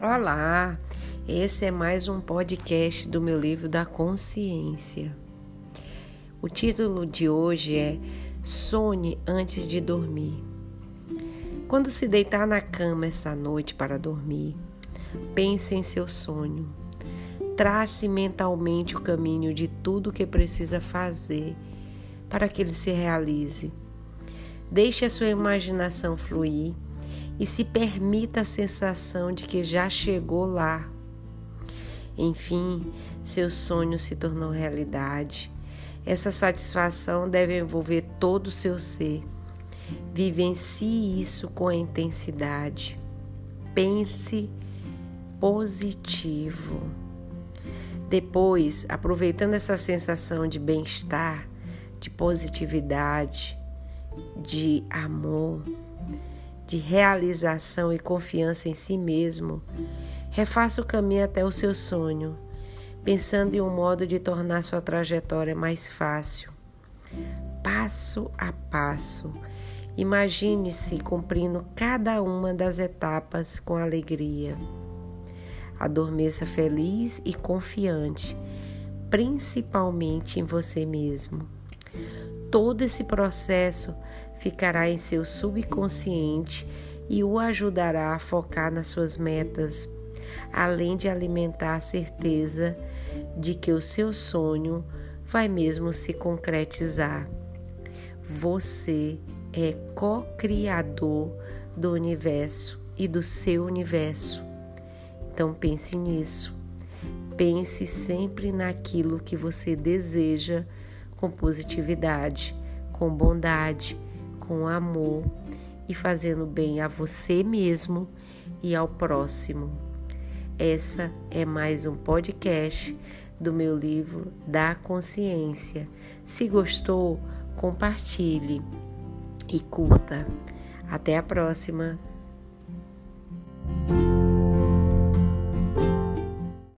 Olá, esse é mais um podcast do meu livro da consciência. O título de hoje é Sonhe antes de dormir. Quando se deitar na cama esta noite para dormir, pense em seu sonho. Trace mentalmente o caminho de tudo o que precisa fazer para que ele se realize. Deixe a sua imaginação fluir e se permita a sensação de que já chegou lá. Enfim, seu sonho se tornou realidade. Essa satisfação deve envolver todo o seu ser. Vivencie isso com intensidade. Pense positivo. Depois, aproveitando essa sensação de bem-estar, de positividade, de amor, de realização e confiança em si mesmo, refaça o caminho até o seu sonho, pensando em um modo de tornar sua trajetória mais fácil. Passo a passo, imagine-se cumprindo cada uma das etapas com alegria. Adormeça feliz e confiante, principalmente em você mesmo. Todo esse processo ficará em seu subconsciente e o ajudará a focar nas suas metas, além de alimentar a certeza de que o seu sonho vai mesmo se concretizar. Você é co-criador do universo e do seu universo. Então pense nisso. Pense sempre naquilo que você deseja com positividade, com bondade, com amor e fazendo bem a você mesmo e ao próximo. Essa é mais um podcast do meu livro da consciência. Se gostou, compartilhe e curta. Até a próxima!